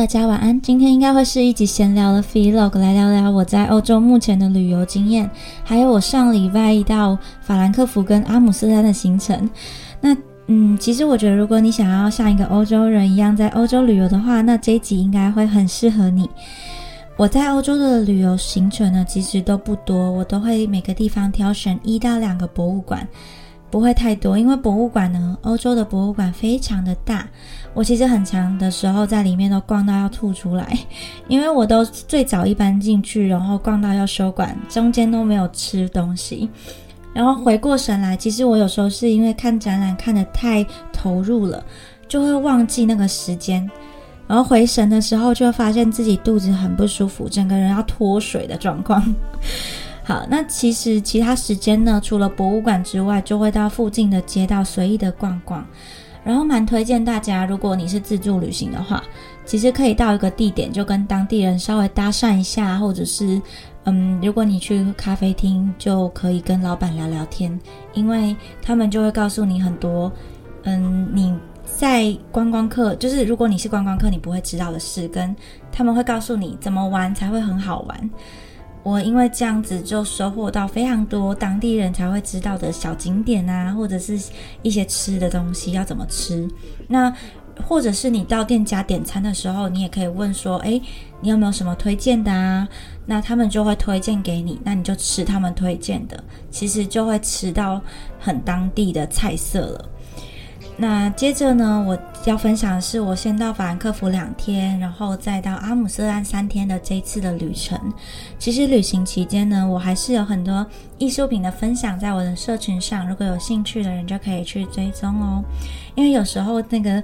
大家晚安。今天应该会是一集闲聊的 Vlog，来聊聊我在欧洲目前的旅游经验，还有我上礼拜到法兰克福跟阿姆斯特丹的行程。那嗯，其实我觉得，如果你想要像一个欧洲人一样在欧洲旅游的话，那这一集应该会很适合你。我在欧洲的旅游行程呢，其实都不多，我都会每个地方挑选一到两个博物馆。不会太多，因为博物馆呢，欧洲的博物馆非常的大。我其实很长的时候在里面都逛到要吐出来，因为我都最早一班进去，然后逛到要收馆，中间都没有吃东西。然后回过神来，其实我有时候是因为看展览看得太投入了，就会忘记那个时间。然后回神的时候，就会发现自己肚子很不舒服，整个人要脱水的状况。好，那其实其他时间呢，除了博物馆之外，就会到附近的街道随意的逛逛。然后蛮推荐大家，如果你是自助旅行的话，其实可以到一个地点就跟当地人稍微搭讪一下，或者是嗯，如果你去咖啡厅，就可以跟老板聊聊天，因为他们就会告诉你很多嗯你在观光客，就是如果你是观光客，你不会知道的事，跟他们会告诉你怎么玩才会很好玩。我因为这样子就收获到非常多当地人才会知道的小景点啊，或者是一些吃的东西要怎么吃。那或者是你到店家点餐的时候，你也可以问说：“诶，你有没有什么推荐的啊？”那他们就会推荐给你，那你就吃他们推荐的，其实就会吃到很当地的菜色了。那接着呢，我要分享的是我先到法兰克福两天，然后再到阿姆斯特丹三天的这次的旅程。其实旅行期间呢，我还是有很多艺术品的分享在我的社群上，如果有兴趣的人就可以去追踪哦。因为有时候那个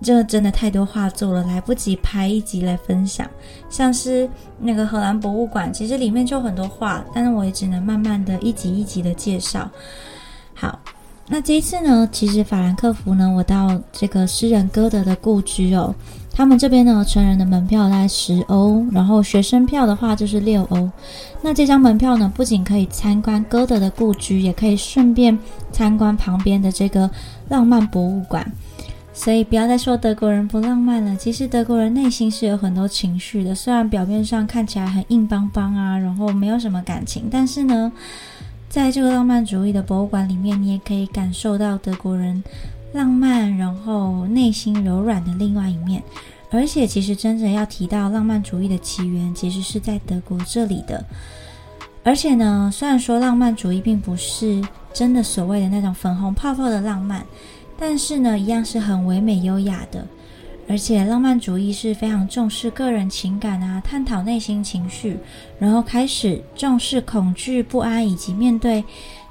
这真的太多画作了，来不及拍一集来分享。像是那个荷兰博物馆，其实里面就很多画，但是我也只能慢慢的一集一集的介绍。好。那这一次呢，其实法兰克福呢，我到这个诗人歌德的故居哦。他们这边呢，成人的门票在十欧，然后学生票的话就是六欧。那这张门票呢，不仅可以参观歌德的故居，也可以顺便参观旁边的这个浪漫博物馆。所以不要再说德国人不浪漫了，其实德国人内心是有很多情绪的。虽然表面上看起来很硬邦邦啊，然后没有什么感情，但是呢。在这个浪漫主义的博物馆里面，你也可以感受到德国人浪漫，然后内心柔软的另外一面。而且，其实真正要提到浪漫主义的起源，其实是在德国这里的。而且呢，虽然说浪漫主义并不是真的所谓的那种粉红泡泡的浪漫，但是呢，一样是很唯美优雅的。而且浪漫主义是非常重视个人情感啊，探讨内心情绪，然后开始重视恐惧、不安以及面对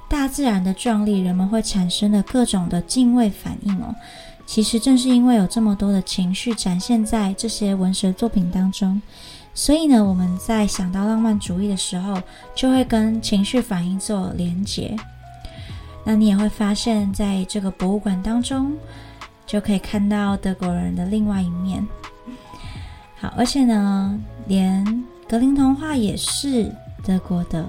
大自然的壮丽，人们会产生的各种的敬畏反应哦。其实正是因为有这么多的情绪展现在这些文学作品当中，所以呢，我们在想到浪漫主义的时候，就会跟情绪反应做连结。那你也会发现，在这个博物馆当中。就可以看到德国人的另外一面。好，而且呢，连格林童话也是德国的。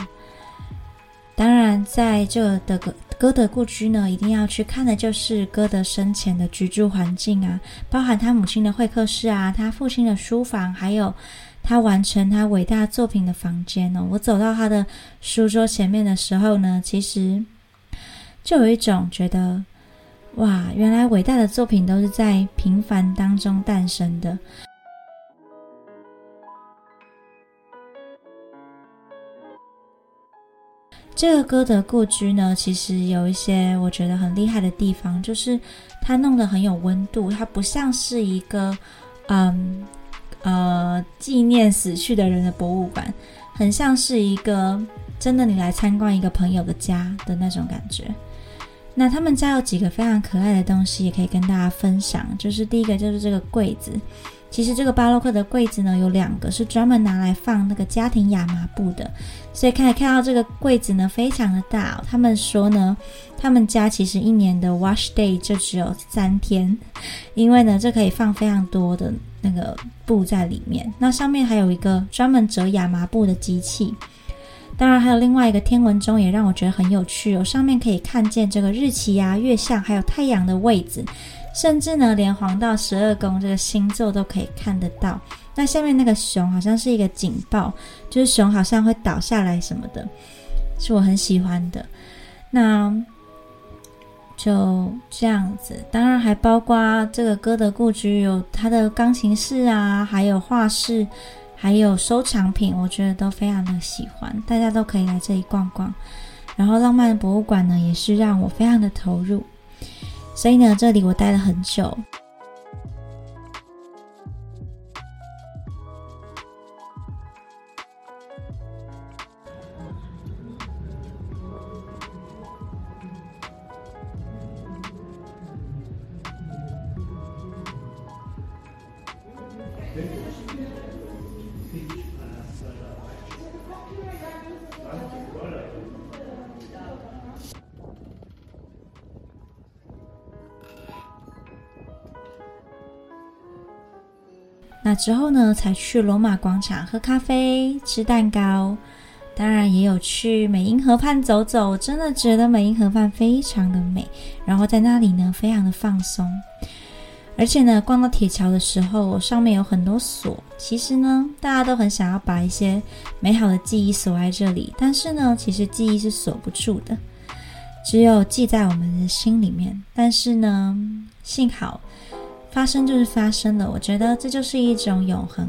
当然，在这德格歌德故居呢，一定要去看的就是歌德生前的居住环境啊，包含他母亲的会客室啊，他父亲的书房，还有他完成他伟大作品的房间呢。我走到他的书桌前面的时候呢，其实就有一种觉得。哇，原来伟大的作品都是在平凡当中诞生的。这个歌德故居呢，其实有一些我觉得很厉害的地方，就是它弄得很有温度，它不像是一个嗯呃纪念死去的人的博物馆，很像是一个真的你来参观一个朋友的家的那种感觉。那他们家有几个非常可爱的东西，也可以跟大家分享。就是第一个就是这个柜子，其实这个巴洛克的柜子呢有两个，是专门拿来放那个家庭亚麻布的。所以可以看到这个柜子呢非常的大。他们说呢，他们家其实一年的 wash day 就只有三天，因为呢这可以放非常多的那个布在里面。那上面还有一个专门折亚麻布的机器。当然，还有另外一个天文钟，也让我觉得很有趣哦。上面可以看见这个日期呀、月相，还有太阳的位置。甚至呢，连黄道十二宫这个星座都可以看得到。那下面那个熊好像是一个警报，就是熊好像会倒下来什么的，是我很喜欢的。那就这样子，当然还包括这个歌德故居有它的钢琴室啊，还有画室，还有收藏品，我觉得都非常的喜欢，大家都可以来这里逛逛。然后浪漫博物馆呢，也是让我非常的投入，所以呢，这里我待了很久。那之后呢，才去罗马广场喝咖啡、吃蛋糕，当然也有去美英河畔走走。真的觉得美英河畔非常的美，然后在那里呢，非常的放松。而且呢，逛到铁桥的时候，上面有很多锁。其实呢，大家都很想要把一些美好的记忆锁在这里，但是呢，其实记忆是锁不住的，只有记在我们的心里面。但是呢，幸好。发生就是发生了，我觉得这就是一种永恒。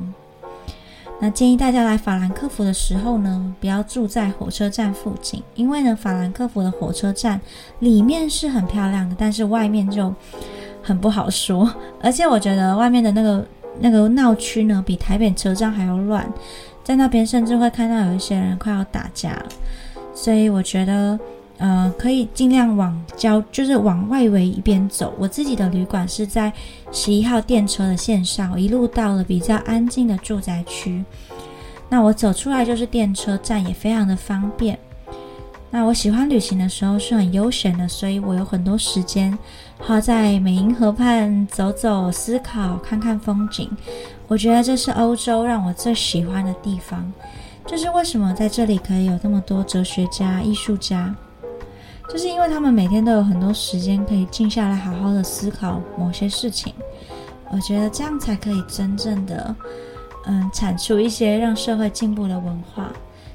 那建议大家来法兰克福的时候呢，不要住在火车站附近，因为呢，法兰克福的火车站里面是很漂亮的，但是外面就很不好说。而且我觉得外面的那个那个闹区呢，比台北车站还要乱，在那边甚至会看到有一些人快要打架了，所以我觉得。呃，可以尽量往郊，就是往外围一边走。我自己的旅馆是在十一号电车的线上，一路到了比较安静的住宅区。那我走出来就是电车站，也非常的方便。那我喜欢旅行的时候是很悠闲的，所以我有很多时间花在美银河畔走走、思考、看看风景。我觉得这是欧洲让我最喜欢的地方，就是为什么在这里可以有那么多哲学家、艺术家。就是因为他们每天都有很多时间可以静下来，好好的思考某些事情。我觉得这样才可以真正的，嗯，产出一些让社会进步的文化。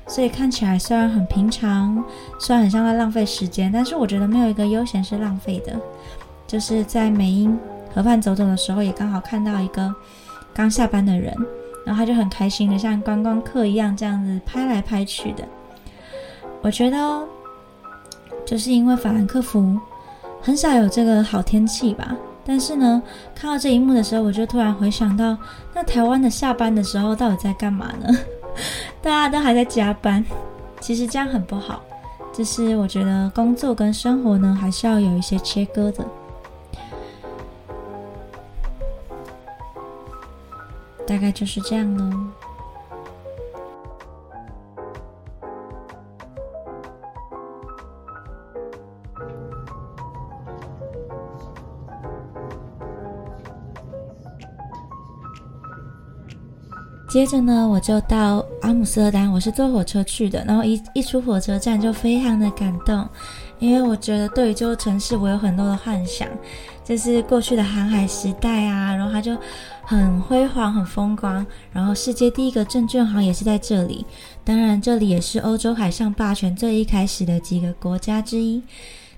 所以看起来虽然很平常，虽然很像在浪费时间，但是我觉得没有一个悠闲是浪费的。就是在美英河畔走走的时候，也刚好看到一个刚下班的人，然后他就很开心的像观光客一样这样子拍来拍去的。我觉得。就是因为法兰克福很少有这个好天气吧，但是呢，看到这一幕的时候，我就突然回想到，那台湾的下班的时候到底在干嘛呢？大家都还在加班，其实这样很不好。就是我觉得工作跟生活呢，还是要有一些切割的。大概就是这样喽。接着呢，我就到阿姆斯特丹，我是坐火车去的。然后一一出火车站就非常的感动，因为我觉得对于这座城市我有很多的幻想，就是过去的航海时代啊，然后它就很辉煌、很风光。然后世界第一个证券行也是在这里，当然这里也是欧洲海上霸权最一开始的几个国家之一。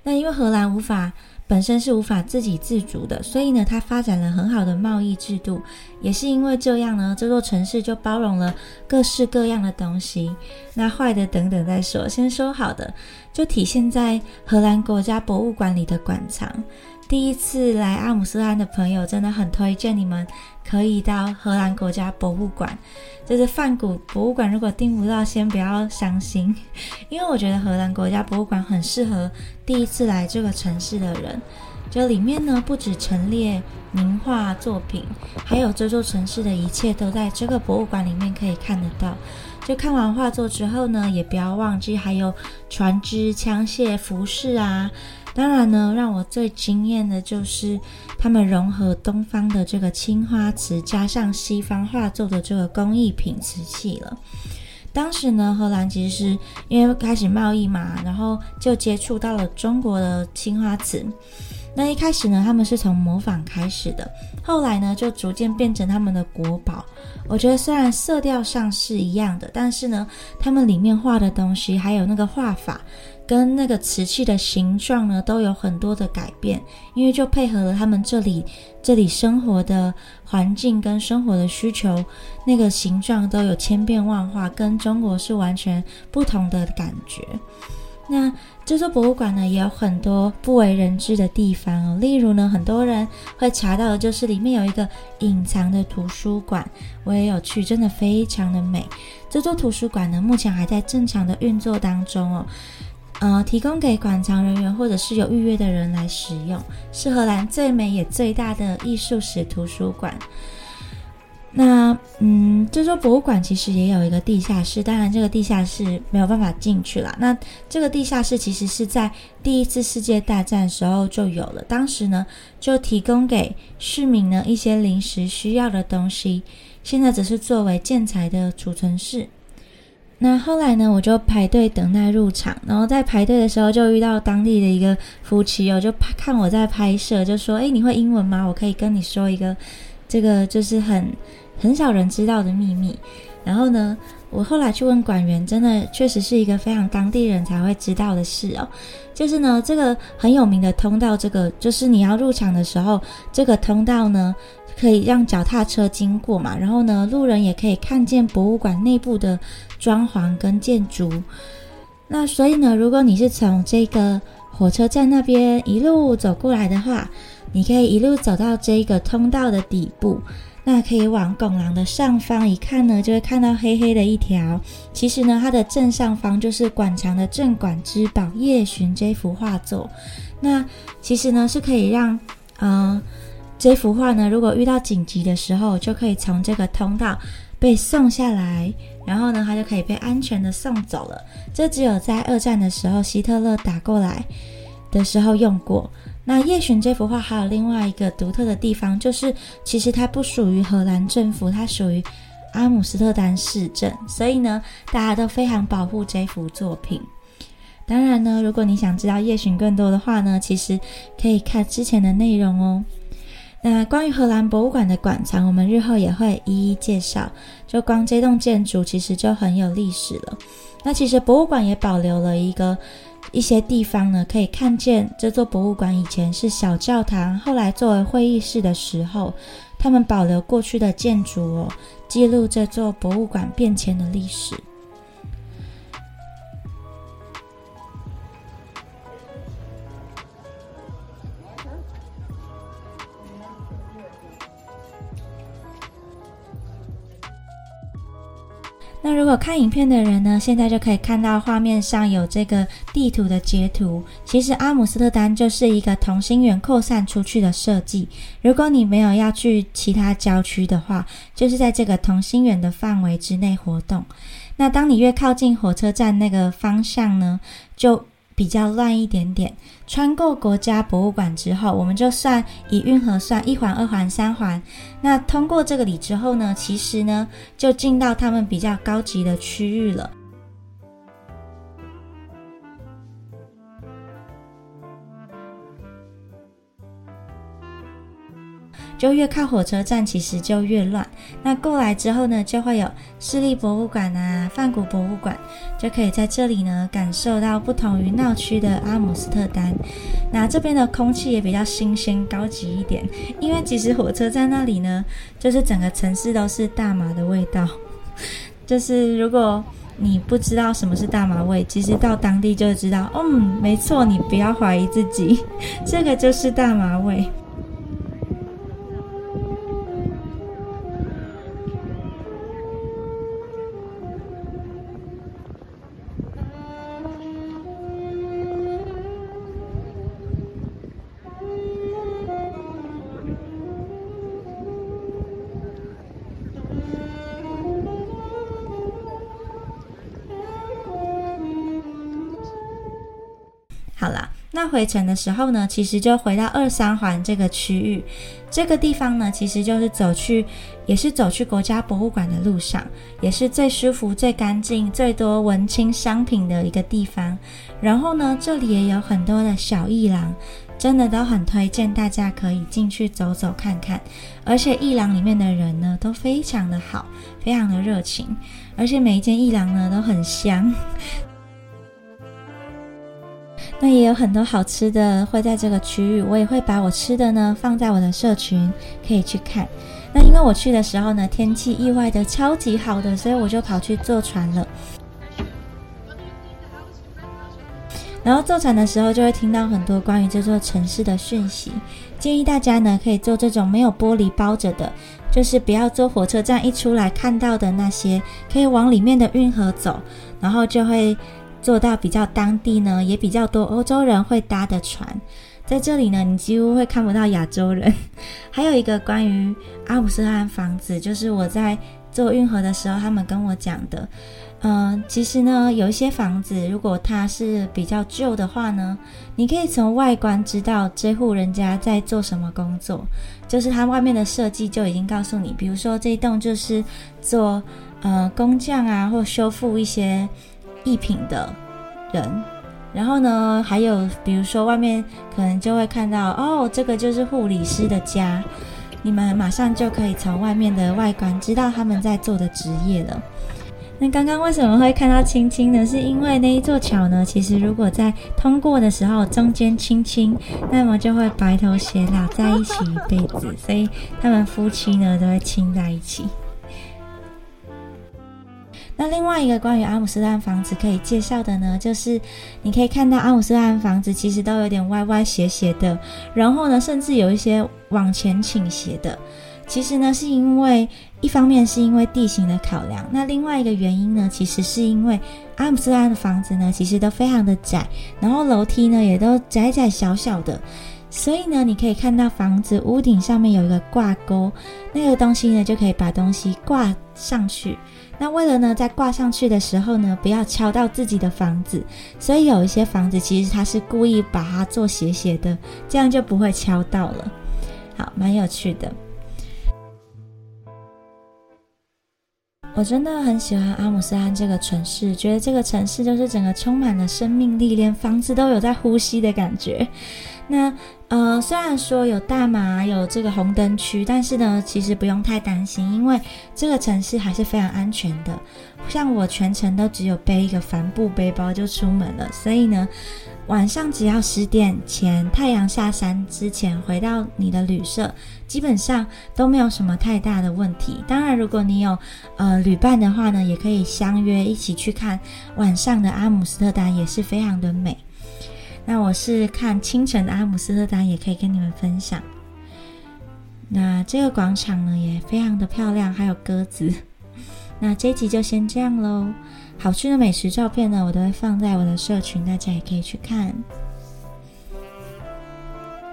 那因为荷兰无法。本身是无法自给自足的，所以呢，它发展了很好的贸易制度。也是因为这样呢，这座城市就包容了各式各样的东西。那坏的等等再说，先说好的，就体现在荷兰国家博物馆里的馆藏。第一次来阿姆斯特丹的朋友，真的很推荐你们可以到荷兰国家博物馆。就是梵谷博物馆，如果订不到，先不要伤心，因为我觉得荷兰国家博物馆很适合第一次来这个城市的人。就里面呢，不止陈列名画作品，还有这座城市的一切都在这个博物馆里面可以看得到。就看完画作之后呢，也不要忘记还有船只、枪械、服饰啊。当然呢，让我最惊艳的就是他们融合东方的这个青花瓷，加上西方画作的这个工艺品瓷器了。当时呢，荷兰其实因为开始贸易嘛，然后就接触到了中国的青花瓷。那一开始呢，他们是从模仿开始的，后来呢，就逐渐变成他们的国宝。我觉得虽然色调上是一样的，但是呢，他们里面画的东西，还有那个画法，跟那个瓷器的形状呢，都有很多的改变，因为就配合了他们这里这里生活的环境跟生活的需求，那个形状都有千变万化，跟中国是完全不同的感觉。那这座博物馆呢，也有很多不为人知的地方哦。例如呢，很多人会查到的就是里面有一个隐藏的图书馆，我也有去，真的非常的美。这座图书馆呢，目前还在正常的运作当中哦，呃，提供给馆藏人员或者是有预约的人来使用，是荷兰最美也最大的艺术史图书馆。那嗯，这座博物馆其实也有一个地下室，当然这个地下室没有办法进去了。那这个地下室其实是在第一次世界大战时候就有了，当时呢就提供给市民呢一些临时需要的东西，现在只是作为建材的储存室。那后来呢，我就排队等待入场，然后在排队的时候就遇到当地的一个夫妻哦，就看我在拍摄，就说：“哎，你会英文吗？我可以跟你说一个，这个就是很。”很少人知道的秘密，然后呢，我后来去问馆员，真的确实是一个非常当地人才会知道的事哦。就是呢，这个很有名的通道，这个就是你要入场的时候，这个通道呢可以让脚踏车经过嘛，然后呢，路人也可以看见博物馆内部的装潢跟建筑。那所以呢，如果你是从这个火车站那边一路走过来的话，你可以一路走到这个通道的底部。那可以往拱廊的上方一看呢，就会看到黑黑的一条。其实呢，它的正上方就是馆藏的镇馆之宝《夜巡》这幅画作。那其实呢，是可以让，嗯，这幅画呢，如果遇到紧急的时候，就可以从这个通道被送下来，然后呢，它就可以被安全的送走了。这只有在二战的时候，希特勒打过来的时候用过。那夜巡这幅画还有另外一个独特的地方，就是其实它不属于荷兰政府，它属于阿姆斯特丹市政，所以呢，大家都非常保护这幅作品。当然呢，如果你想知道夜巡更多的话呢，其实可以看之前的内容哦。那关于荷兰博物馆的馆藏，我们日后也会一一介绍。就光这栋建筑其实就很有历史了。那其实博物馆也保留了一个。一些地方呢，可以看见这座博物馆以前是小教堂，后来作为会议室的时候，他们保留过去的建筑哦，记录这座博物馆变迁的历史。那如果看影片的人呢，现在就可以看到画面上有这个地图的截图。其实阿姆斯特丹就是一个同心圆扩散出去的设计。如果你没有要去其他郊区的话，就是在这个同心圆的范围之内活动。那当你越靠近火车站那个方向呢，就。比较乱一点点。穿过国家博物馆之后，我们就算以运河算一环、二环、三环。那通过这个里之后呢，其实呢就进到他们比较高级的区域了。就越靠火车站，其实就越乱。那过来之后呢，就会有市立博物馆啊、梵谷博物馆，就可以在这里呢感受到不同于闹区的阿姆斯特丹。那这边的空气也比较新鲜、高级一点，因为其实火车站那里呢，就是整个城市都是大麻的味道。就是如果你不知道什么是大麻味，其实到当地就知道。嗯，没错，你不要怀疑自己，这个就是大麻味。那回程的时候呢，其实就回到二三环这个区域，这个地方呢，其实就是走去，也是走去国家博物馆的路上，也是最舒服、最干净、最多文青商品的一个地方。然后呢，这里也有很多的小艺廊，真的都很推荐大家可以进去走走看看。而且艺廊里面的人呢都非常的好，非常的热情，而且每一间艺廊呢都很香。那也有很多好吃的会在这个区域，我也会把我吃的呢放在我的社群，可以去看。那因为我去的时候呢，天气意外的超级好的，所以我就跑去坐船了。然后坐船的时候，就会听到很多关于这座城市的讯息。建议大家呢，可以坐这种没有玻璃包着的，就是不要坐火车站一出来看到的那些，可以往里面的运河走，然后就会。坐到比较当地呢，也比较多欧洲人会搭的船，在这里呢，你几乎会看不到亚洲人。还有一个关于阿姆斯特丹房子，就是我在坐运河的时候，他们跟我讲的。嗯，其实呢，有一些房子，如果它是比较旧的话呢，你可以从外观知道这户人家在做什么工作，就是它外面的设计就已经告诉你，比如说这一栋就是做呃工匠啊，或修复一些。艺品的人，然后呢，还有比如说外面可能就会看到哦，这个就是护理师的家，你们马上就可以从外面的外观知道他们在做的职业了。那刚刚为什么会看到青青呢？是因为那一座桥呢，其实如果在通过的时候中间亲亲，那么就会白头偕老在一起一辈子，所以他们夫妻呢都会亲在一起。那另外一个关于阿姆斯特丹房子可以介绍的呢，就是你可以看到阿姆斯特丹房子其实都有点歪歪斜斜的，然后呢，甚至有一些往前倾斜的。其实呢，是因为一方面是因为地形的考量，那另外一个原因呢，其实是因为阿姆斯特丹的房子呢，其实都非常的窄，然后楼梯呢也都窄窄小小的，所以呢，你可以看到房子屋顶上面有一个挂钩，那个东西呢就可以把东西挂上去。那为了呢，在挂上去的时候呢，不要敲到自己的房子，所以有一些房子其实它是故意把它做斜斜的，这样就不会敲到了。好，蛮有趣的。我真的很喜欢阿姆斯特这个城市，觉得这个城市就是整个充满了生命力，连房子都有在呼吸的感觉。那呃，虽然说有大马有这个红灯区，但是呢，其实不用太担心，因为这个城市还是非常安全的。像我全程都只有背一个帆布背包就出门了，所以呢，晚上只要十点前太阳下山之前回到你的旅社，基本上都没有什么太大的问题。当然，如果你有呃旅伴的话呢，也可以相约一起去看晚上的阿姆斯特丹，也是非常的美。那我是看清晨的阿姆斯特丹，也可以跟你们分享。那这个广场呢也非常的漂亮，还有鸽子。那这集就先这样喽。好吃的美食照片呢，我都会放在我的社群，大家也可以去看。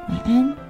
晚安。